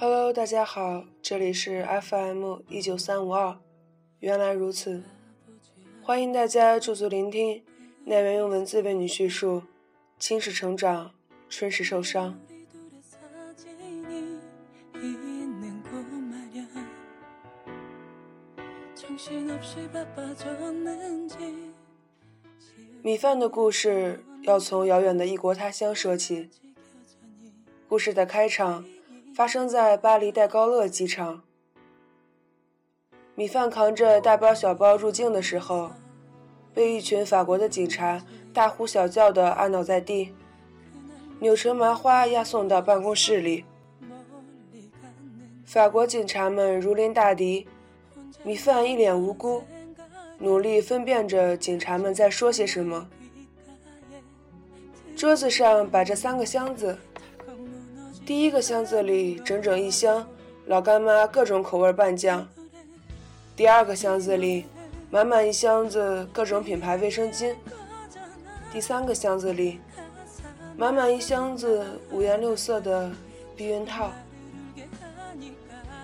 Hello，大家好，这里是 FM 一九三五二，原来如此，欢迎大家驻足聆听，奈源用文字为你叙述青史成长，春时受伤。米饭的故事要从遥远的异国他乡说起，故事的开场。发生在巴黎戴高乐机场。米饭扛着大包小包入境的时候，被一群法国的警察大呼小叫地按倒在地，扭成麻花押送到办公室里。法国警察们如临大敌，米饭一脸无辜，努力分辨着警察们在说些什么。桌子上摆着三个箱子。第一个箱子里整整一箱老干妈各种口味拌酱，第二个箱子里满满一箱子各种品牌卫生巾，第三个箱子里满满一箱子五颜六色的避孕套。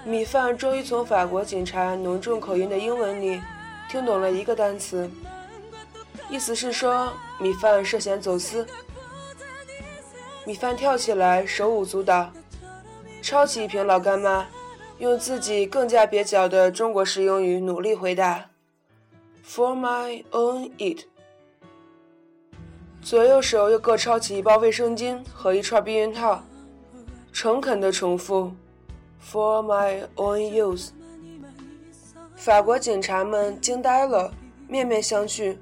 米饭终于从法国警察浓重口音的英文里听懂了一个单词，意思是说米饭涉嫌走私。米饭跳起来，手舞足蹈，抄起一瓶老干妈，用自己更加蹩脚的中国式英语努力回答：“For my own eat。”左右手又各抄起一包卫生巾和一串避孕套，诚恳地重复：“For my own use。”法国警察们惊呆了，面面相觑。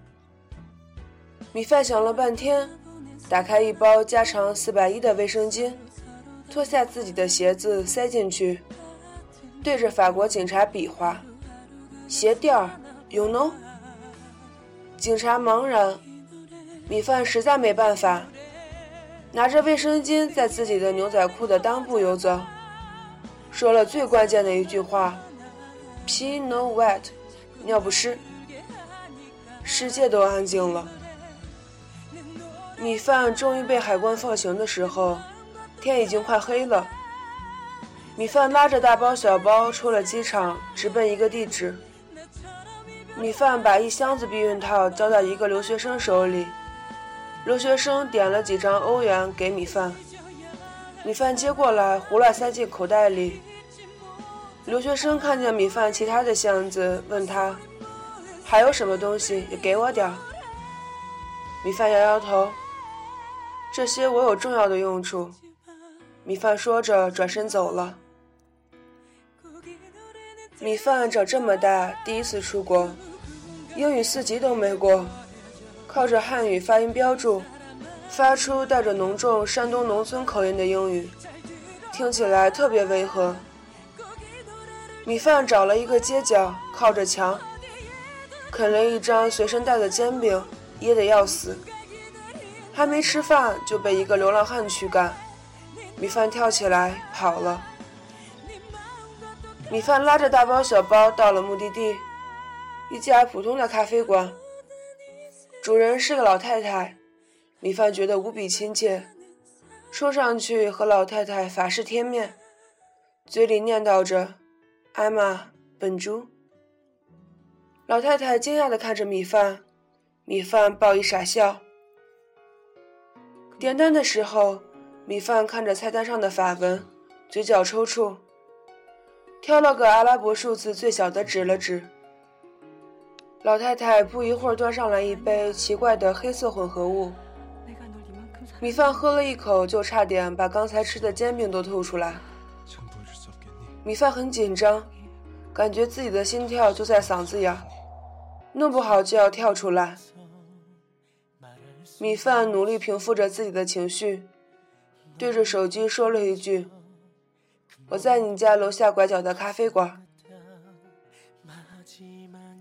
米饭想了半天。打开一包加长四百一的卫生巾，脱下自己的鞋子塞进去，对着法国警察比划：“鞋垫儿，you know？” 警察茫然，米饭实在没办法，拿着卫生巾在自己的牛仔裤的裆部游走，说了最关键的一句话：“P no wet，尿不湿。”世界都安静了。米饭终于被海关放行的时候，天已经快黑了。米饭拉着大包小包出了机场，直奔一个地址。米饭把一箱子避孕套交到一个留学生手里，留学生点了几张欧元给米饭，米饭接过来胡乱塞进口袋里。留学生看见米饭其他的箱子，问他还有什么东西，也给我点儿。米饭摇摇头。这些我有重要的用处。米饭说着，转身走了。米饭长这么大第一次出国，英语四级都没过，靠着汉语发音标注，发出带着浓重山东农村口音的英语，听起来特别违和。米饭找了一个街角，靠着墙，啃了一张随身带的煎饼，噎得要死。还没吃饭就被一个流浪汉驱赶，米饭跳起来跑了。米饭拉着大包小包到了目的地，一家普通的咖啡馆。主人是个老太太，米饭觉得无比亲切，冲上去和老太太法式贴面，嘴里念叨着：“艾玛，本猪。”老太太惊讶地看着米饭，米饭报以傻笑。点单的时候，米饭看着菜单上的法文，嘴角抽搐，挑了个阿拉伯数字最小的指了指。老太太不一会儿端上来一杯奇怪的黑色混合物，米饭喝了一口就差点把刚才吃的煎饼都吐出来。米饭很紧张，感觉自己的心跳就在嗓子眼，弄不好就要跳出来。米饭努力平复着自己的情绪，对着手机说了一句：“我在你家楼下拐角的咖啡馆。”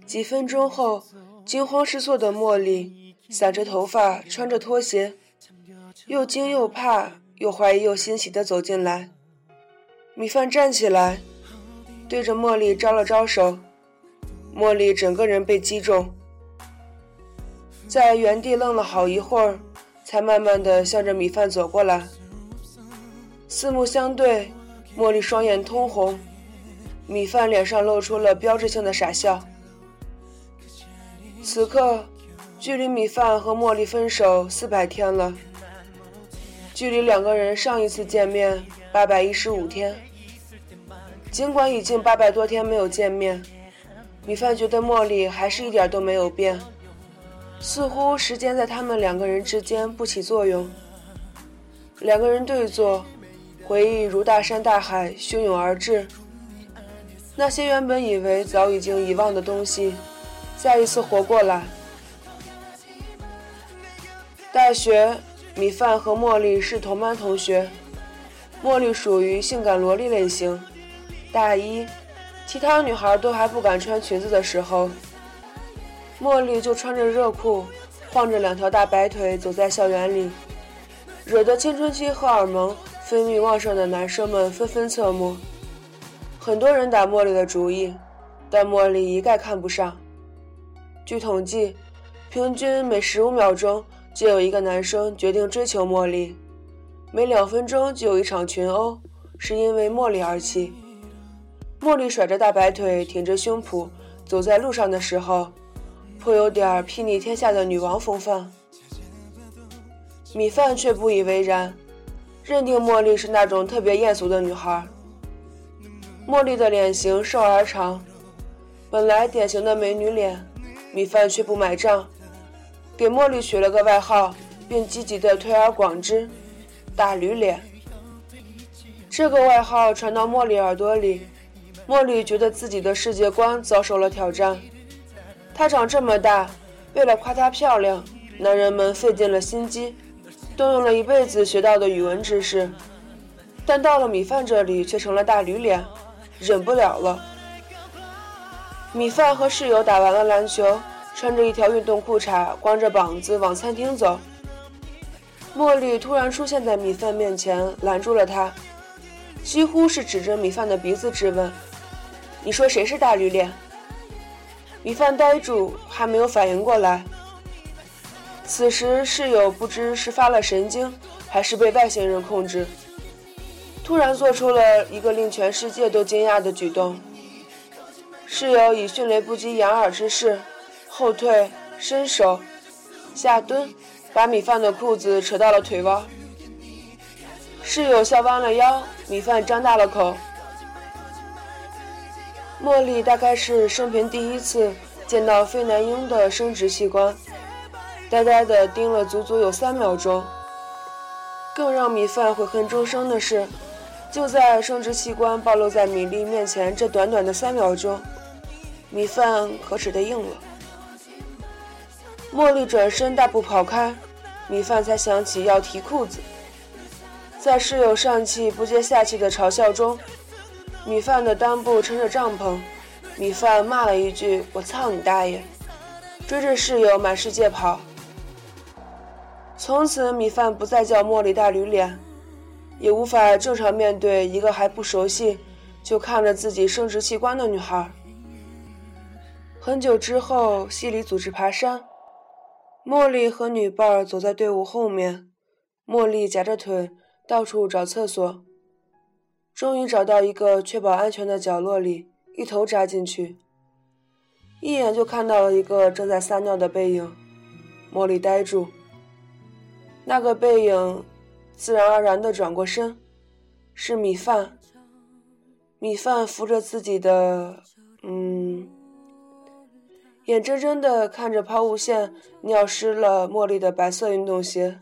几分钟后，惊慌失措的茉莉散着头发，穿着拖鞋，又惊又怕，又怀疑又欣喜地走进来。米饭站起来，对着茉莉招了招手，茉莉整个人被击中。在原地愣了好一会儿，才慢慢的向着米饭走过来。四目相对，茉莉双眼通红，米饭脸上露出了标志性的傻笑。此刻，距离米饭和茉莉分手四百天了，距离两个人上一次见面八百一十五天。尽管已经八百多天没有见面，米饭觉得茉莉还是一点都没有变，似乎时间在他们两个人之间不起作用。两个人对坐。回忆如大山大海汹涌而至，那些原本以为早已经遗忘的东西，再一次活过来。大学，米饭和茉莉是同班同学，茉莉属于性感萝莉类型。大一，其他女孩都还不敢穿裙子的时候，茉莉就穿着热裤，晃着两条大白腿走在校园里，惹得青春期荷尔蒙。分泌旺盛的男生们纷纷侧目，很多人打茉莉的主意，但茉莉一概看不上。据统计，平均每十五秒钟就有一个男生决定追求茉莉，每两分钟就有一场群殴，是因为茉莉而起。茉莉甩着大白腿，挺着胸脯走在路上的时候，颇有点睥睨天下的女王风范。米饭却不以为然。认定茉莉是那种特别艳俗的女孩。茉莉的脸型瘦而长，本来典型的美女脸，米饭却不买账，给茉莉取了个外号，并积极的推而广之：“大驴脸。”这个外号传到茉莉耳朵里，茉莉觉得自己的世界观遭受了挑战。她长这么大，为了夸她漂亮，男人们费尽了心机。动用了一辈子学到的语文知识，但到了米饭这里却成了大驴脸，忍不了了。米饭和室友打完了篮球，穿着一条运动裤衩，光着膀子往餐厅走。茉莉突然出现在米饭面前，拦住了他，几乎是指着米饭的鼻子质问：“你说谁是大驴脸？”米饭呆住，还没有反应过来。此时，室友不知是发了神经，还是被外星人控制，突然做出了一个令全世界都惊讶的举动。室友以迅雷不及掩耳之势，后退、伸手、下蹲，把米饭的裤子扯到了腿弯。室友笑弯了腰，米饭张大了口。茉莉大概是生平第一次见到非男婴的生殖器官。呆呆地盯了足足有三秒钟。更让米饭悔恨终生的是，就在生殖器官暴露在米粒面前这短短的三秒钟，米饭可耻的硬了。茉莉转身大步跑开，米饭才想起要提裤子。在室友上气不接下气的嘲笑中，米饭的裆部撑着帐篷，米饭骂了一句：“我操你大爷！”追着室友满世界跑。从此，米饭不再叫茉莉大驴脸，也无法正常面对一个还不熟悉就看着自己生殖器官的女孩。很久之后，系里组织爬山，茉莉和女伴走在队伍后面，茉莉夹着腿到处找厕所，终于找到一个确保安全的角落里，一头扎进去，一眼就看到了一个正在撒尿的背影，茉莉呆住。那个背影自然而然地转过身，是米饭。米饭扶着自己的，嗯，眼睁睁地看着抛物线尿湿了茉莉的白色运动鞋。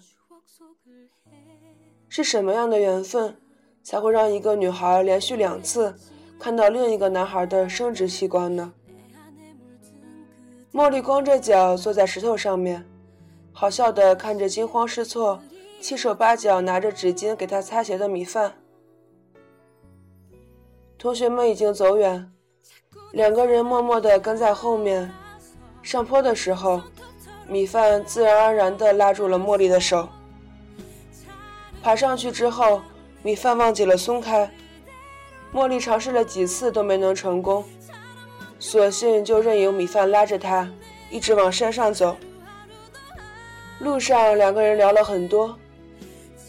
是什么样的缘分，才会让一个女孩连续两次看到另一个男孩的生殖器官呢？茉莉光着脚坐在石头上面。好笑的看着惊慌失措、七手八脚拿着纸巾给她擦鞋的米饭。同学们已经走远，两个人默默地跟在后面。上坡的时候，米饭自然而然地拉住了茉莉的手。爬上去之后，米饭忘记了松开。茉莉尝试了几次都没能成功，索性就任由米饭拉着她，一直往山上走。路上，两个人聊了很多。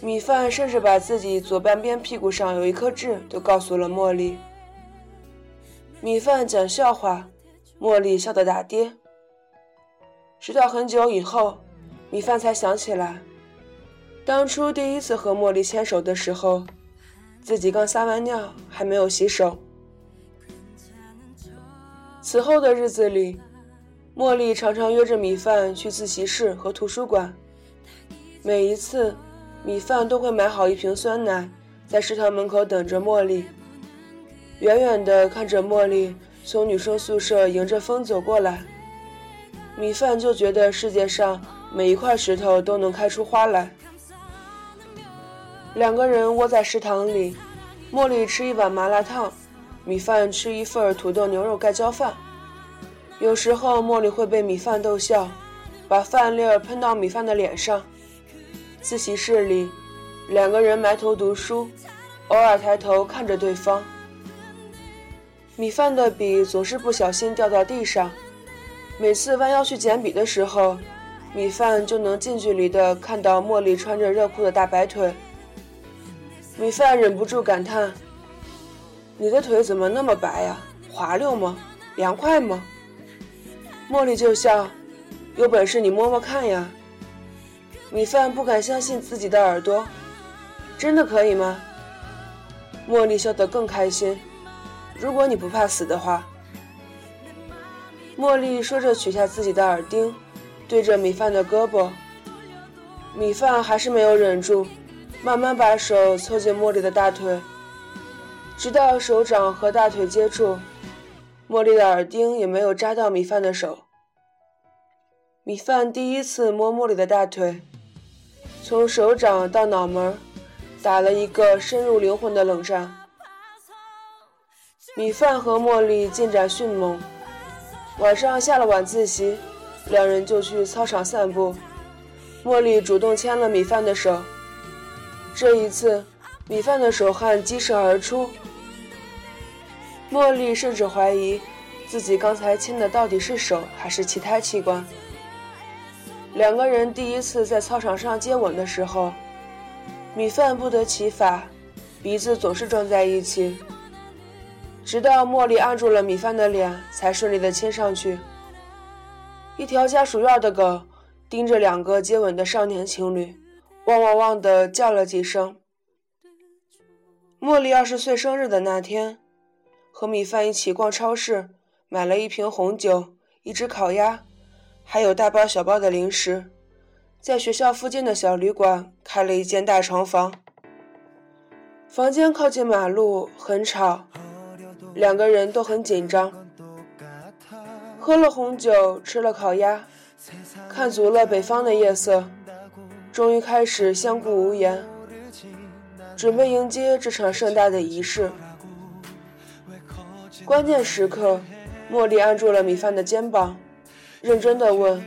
米饭甚至把自己左半边屁股上有一颗痣都告诉了茉莉。米饭讲笑话，茉莉笑得打跌。直到很久以后，米饭才想起来，当初第一次和茉莉牵手的时候，自己刚撒完尿，还没有洗手。此后的日子里，茉莉常常约着米饭去自习室和图书馆，每一次。米饭都会买好一瓶酸奶，在食堂门口等着茉莉。远远地看着茉莉从女生宿舍迎着风走过来，米饭就觉得世界上每一块石头都能开出花来。两个人窝在食堂里，茉莉吃一碗麻辣烫，米饭吃一份土豆牛肉盖浇饭。有时候茉莉会被米饭逗笑，把饭粒儿喷到米饭的脸上。自习室里，两个人埋头读书，偶尔抬头看着对方。米饭的笔总是不小心掉到地上，每次弯腰去捡笔的时候，米饭就能近距离的看到茉莉穿着热裤的大白腿。米饭忍不住感叹：“你的腿怎么那么白呀？滑溜吗？凉快吗？”茉莉就笑：“有本事你摸摸看呀。”米饭不敢相信自己的耳朵，真的可以吗？茉莉笑得更开心。如果你不怕死的话，茉莉说着取下自己的耳钉，对着米饭的胳膊。米饭还是没有忍住，慢慢把手凑近茉莉的大腿，直到手掌和大腿接触，茉莉的耳钉也没有扎到米饭的手。米饭第一次摸茉莉的大腿。从手掌到脑门，打了一个深入灵魂的冷战。米饭和茉莉进展迅猛，晚上下了晚自习，两人就去操场散步。茉莉主动牵了米饭的手，这一次，米饭的手汗激射而出。茉莉甚至怀疑自己刚才亲的到底是手还是其他器官。两个人第一次在操场上接吻的时候，米饭不得其法，鼻子总是撞在一起。直到茉莉按住了米饭的脸，才顺利的亲上去。一条家属院的狗盯着两个接吻的少年情侣，汪汪汪的叫了几声。茉莉二十岁生日的那天，和米饭一起逛超市，买了一瓶红酒，一只烤鸭。还有大包小包的零食，在学校附近的小旅馆开了一间大床房。房间靠近马路，很吵，两个人都很紧张。喝了红酒，吃了烤鸭，看足了北方的夜色，终于开始相顾无言，准备迎接这场盛大的仪式。关键时刻，茉莉按住了米饭的肩膀。认真的问：“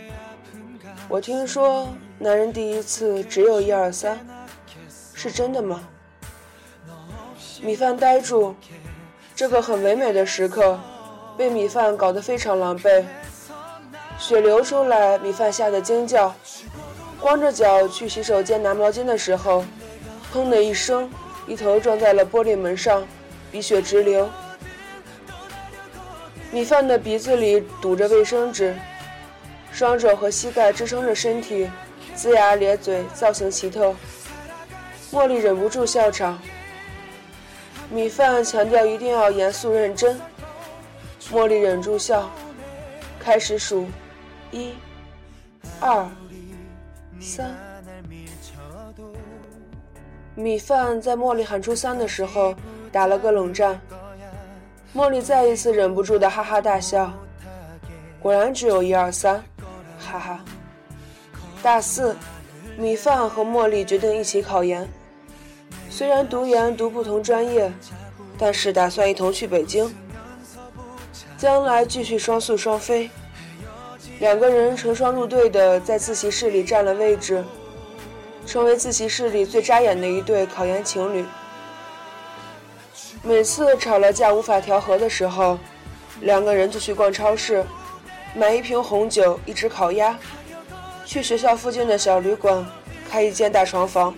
我听说男人第一次只有一二三，是真的吗？”米饭呆住，这个很唯美的时刻被米饭搞得非常狼狈，血流出来，米饭吓得惊叫，光着脚去洗手间拿毛巾的时候，砰的一声，一头撞在了玻璃门上，鼻血直流。米饭的鼻子里堵着卫生纸。双手和膝盖支撑着身体，龇牙咧嘴，造型奇特。茉莉忍不住笑场。米饭强调一定要严肃认真。茉莉忍住笑，开始数：一、二、三。米饭在茉莉喊出三的时候打了个冷战。茉莉再一次忍不住的哈哈大笑。果然只有一二三。哈哈，大四，米饭和茉莉决定一起考研。虽然读研读不同专业，但是打算一同去北京，将来继续双宿双飞。两个人成双入对的在自习室里占了位置，成为自习室里最扎眼的一对考研情侣。每次吵了架无法调和的时候，两个人就去逛超市。买一瓶红酒，一只烤鸭，去学校附近的小旅馆开一间大床房。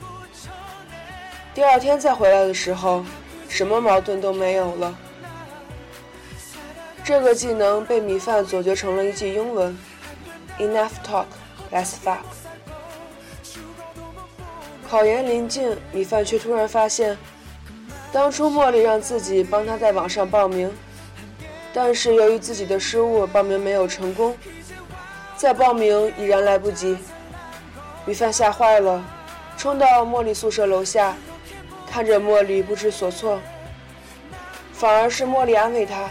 第二天再回来的时候，什么矛盾都没有了。这个技能被米饭左觉成了一句英文：Enough talk, let's fuck。考研临近，米饭却突然发现，当初茉莉让自己帮他在网上报名，但是由于自己的失误，报名没有成功。再报名已然来不及，米饭吓坏了，冲到茉莉宿舍楼下，看着茉莉不知所措，反而是茉莉安慰他。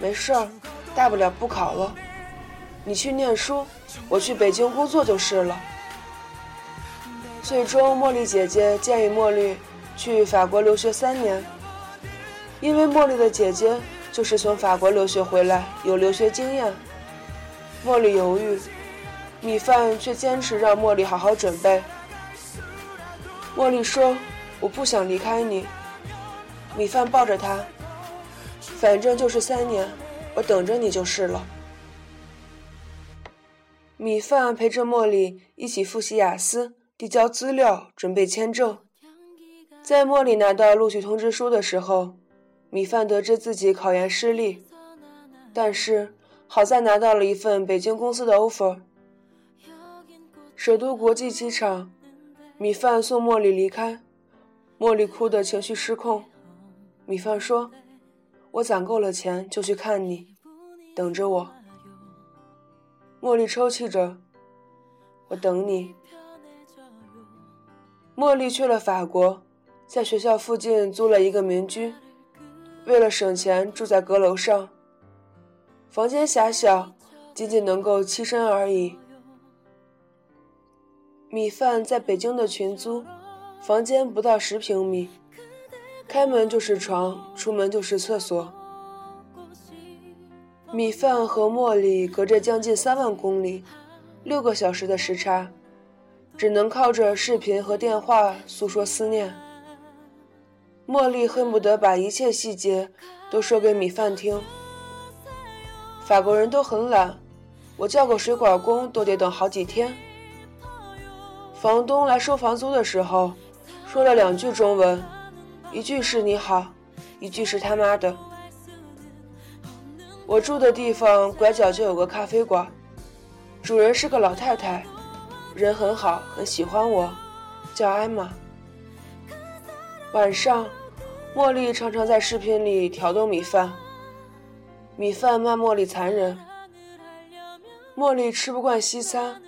没事儿，大不了不考了。你去念书，我去北京工作就是了。最终，茉莉姐姐建议茉莉去法国留学三年，因为茉莉的姐姐就是从法国留学回来，有留学经验。茉莉犹豫，米饭却坚持让茉莉好好准备。茉莉说：“我不想离开你。”米饭抱着她。反正就是三年，我等着你就是了。米饭陪着茉莉一起复习雅思，递交资料，准备签证。在茉莉拿到录取通知书的时候，米饭得知自己考研失利，但是好在拿到了一份北京公司的 offer。首都国际机场，米饭送茉莉离开，茉莉哭得情绪失控。米饭说。我攒够了钱就去看你，等着我。茉莉抽泣着，我等你。茉莉去了法国，在学校附近租了一个民居，为了省钱住在阁楼上，房间狭小，仅仅能够栖身而已。米饭在北京的群租，房间不到十平米。开门就是床，出门就是厕所。米饭和茉莉隔着将近三万公里，六个小时的时差，只能靠着视频和电话诉说思念。茉莉恨不得把一切细节都说给米饭听。法国人都很懒，我叫个水管工都得等好几天。房东来收房租的时候，说了两句中文。一句是你好，一句是他妈的。我住的地方拐角就有个咖啡馆，主人是个老太太，人很好，很喜欢我，叫艾玛。晚上，茉莉常常在视频里挑逗米饭，米饭骂茉莉残忍。茉莉吃不惯西餐，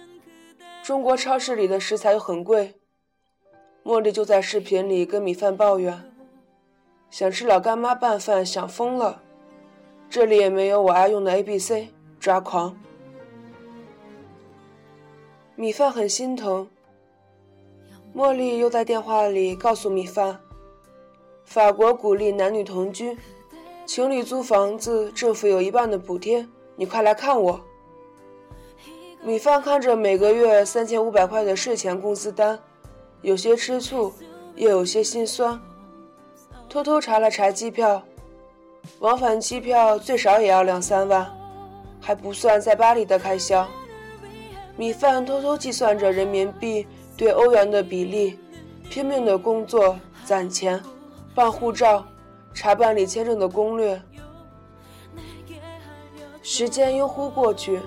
中国超市里的食材又很贵，茉莉就在视频里跟米饭抱怨。想吃老干妈拌饭，想疯了。这里也没有我爱用的 A B C，抓狂。米饭很心疼。茉莉又在电话里告诉米饭，法国鼓励男女同居，情侣租房子，政府有一半的补贴，你快来看我。米饭看着每个月三千五百块的税前工资单，有些吃醋，又有些心酸。偷偷查了查机票，往返机票最少也要两三万，还不算在巴黎的开销。米饭偷偷计算着人民币对欧元的比例，拼命的工作攒钱，办护照，查办理签证的攻略。时间悠忽过去，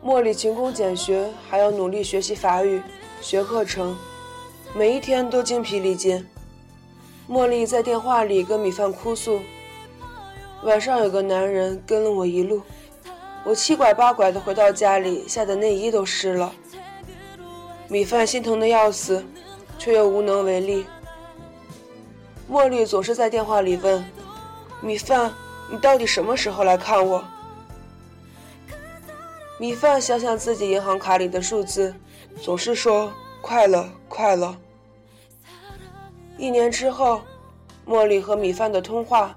茉莉勤工俭学，还要努力学习法语，学课程，每一天都精疲力尽。茉莉在电话里跟米饭哭诉：“晚上有个男人跟了我一路，我七拐八拐的回到家里，吓得内衣都湿了。”米饭心疼的要死，却又无能为力。茉莉总是在电话里问：“米饭，你到底什么时候来看我？”米饭想想自己银行卡里的数字，总是说：“快了，快了。”一年之后，茉莉和米饭的通话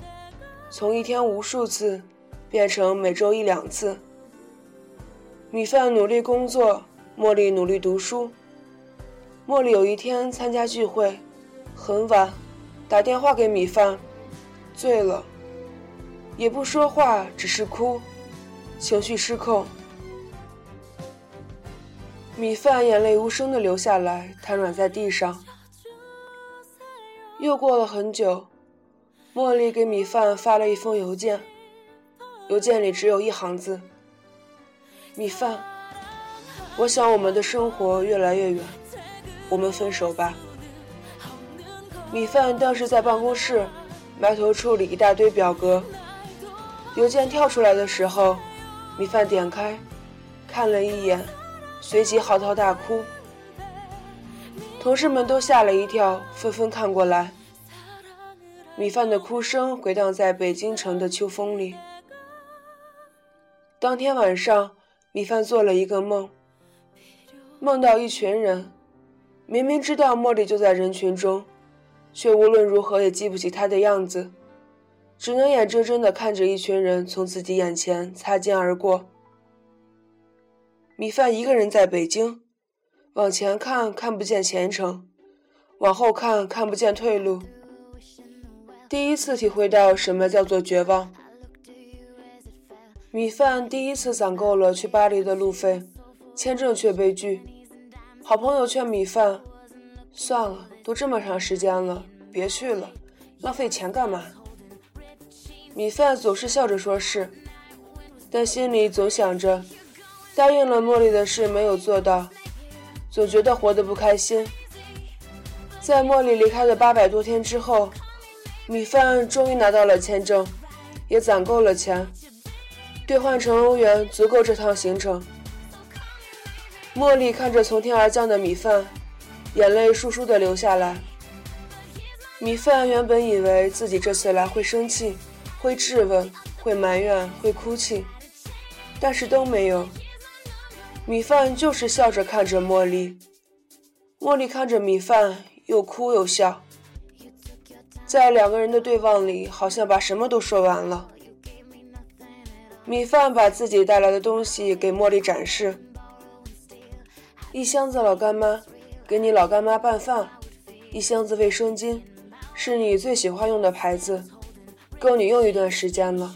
从一天无数次变成每周一两次。米饭努力工作，茉莉努力读书。茉莉有一天参加聚会，很晚，打电话给米饭，醉了，也不说话，只是哭，情绪失控。米饭眼泪无声的流下来，瘫软在地上。又过了很久，茉莉给米饭发了一封邮件，邮件里只有一行字：“米饭，我想我们的生活越来越远，我们分手吧。”米饭当时在办公室埋头处理一大堆表格，邮件跳出来的时候，米饭点开，看了一眼，随即嚎啕大哭。同事们都吓了一跳，纷纷看过来。米饭的哭声回荡在北京城的秋风里。当天晚上，米饭做了一个梦，梦到一群人，明明知道茉莉就在人群中，却无论如何也记不起她的样子，只能眼睁睁地看着一群人从自己眼前擦肩而过。米饭一个人在北京。往前看，看不见前程；往后看，看不见退路。第一次体会到什么叫做绝望。米饭第一次攒够了去巴黎的路费，签证却被拒。好朋友劝米饭：“算了，都这么长时间了，别去了，浪费钱干嘛？”米饭总是笑着说是，但心里总想着，答应了茉莉的事没有做到。总觉得活得不开心。在茉莉离开的八百多天之后，米饭终于拿到了签证，也攒够了钱，兑换成欧元足够这趟行程。茉莉看着从天而降的米饭，眼泪簌簌地流下来。米饭原本以为自己这次来会生气，会质问，会埋怨，会哭泣，但是都没有。米饭就是笑着看着茉莉，茉莉看着米饭，又哭又笑，在两个人的对望里，好像把什么都说完了。米饭把自己带来的东西给茉莉展示：一箱子老干妈，给你老干妈拌饭；一箱子卫生巾，是你最喜欢用的牌子，够你用一段时间了；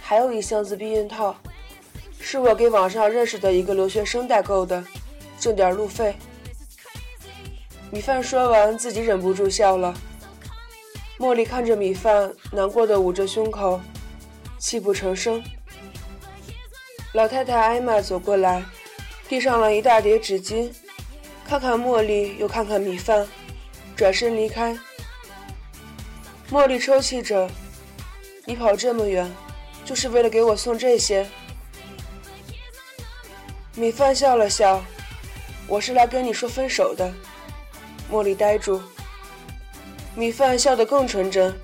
还有一箱子避孕套。是我给网上认识的一个留学生代购的，挣点路费。米饭说完，自己忍不住笑了。茉莉看着米饭，难过的捂着胸口，泣不成声。老太太艾玛走过来，递上了一大叠纸巾，看看茉莉，又看看米饭，转身离开。茉莉抽泣着：“你跑这么远，就是为了给我送这些？”米饭笑了笑，我是来跟你说分手的。茉莉呆住，米饭笑得更纯真。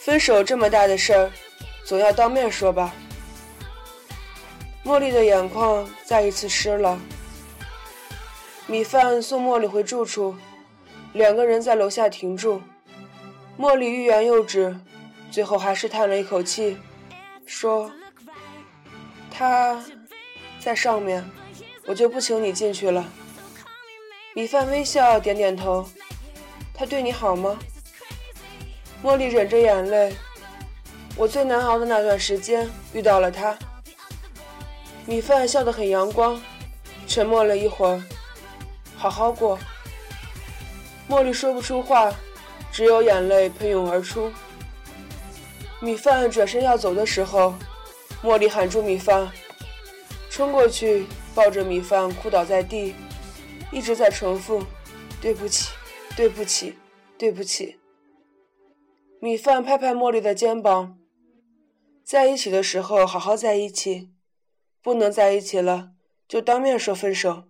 分手这么大的事儿，总要当面说吧。茉莉的眼眶再一次湿了。米饭送茉莉回住处，两个人在楼下停住。茉莉欲言又止，最后还是叹了一口气，说：“他。”在上面，我就不请你进去了。米饭微笑，点点头。他对你好吗？茉莉忍着眼泪。我最难熬的那段时间遇到了他。米饭笑得很阳光，沉默了一会儿。好好过。茉莉说不出话，只有眼泪喷涌而出。米饭转身要走的时候，茉莉喊住米饭。冲过去，抱着米饭，哭倒在地，一直在重复：“对不起，对不起，对不起。”米饭拍拍茉莉的肩膀：“在一起的时候好好在一起，不能在一起了就当面说分手。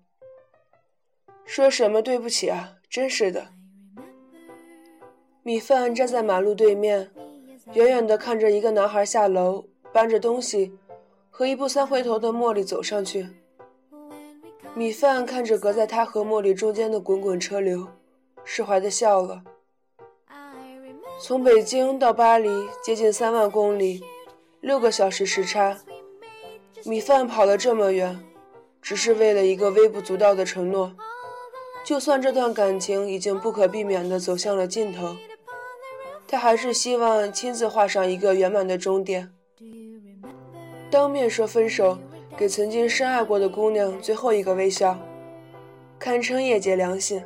说什么对不起啊？真是的。”米饭站在马路对面，远远地看着一个男孩下楼，搬着东西。和一步三回头的茉莉走上去，米饭看着隔在他和茉莉中间的滚滚车流，释怀的笑了。从北京到巴黎，接近三万公里，六个小时时差，米饭跑了这么远，只是为了一个微不足道的承诺。就算这段感情已经不可避免地走向了尽头，他还是希望亲自画上一个圆满的终点。当面说分手，给曾经深爱过的姑娘最后一个微笑，堪称业界良心。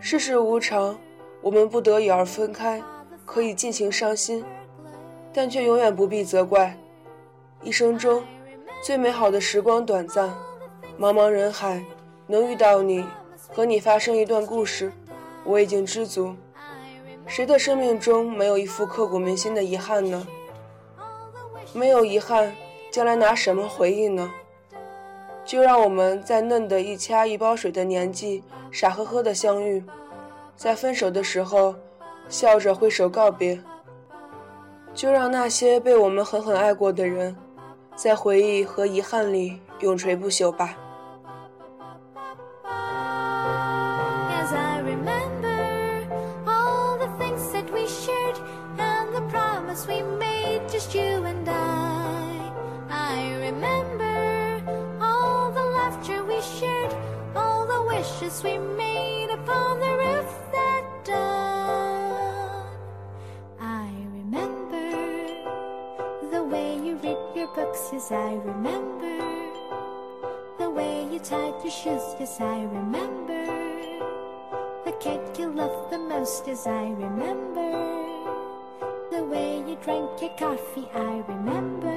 世事无常，我们不得已而分开，可以尽情伤心，但却永远不必责怪。一生中最美好的时光短暂，茫茫人海能遇到你，和你发生一段故事，我已经知足。谁的生命中没有一副刻骨铭心的遗憾呢？没有遗憾，将来拿什么回忆呢？就让我们在嫩的一掐一包水的年纪，傻呵呵的相遇，在分手的时候，笑着挥手告别。就让那些被我们狠狠爱过的人，在回忆和遗憾里永垂不朽吧。We made upon the roof that dawn. I remember the way you read your books, yes, I remember. The way you tied your shoes, yes, I remember. The cake you loved the most, yes, I remember. The way you drank your coffee, I remember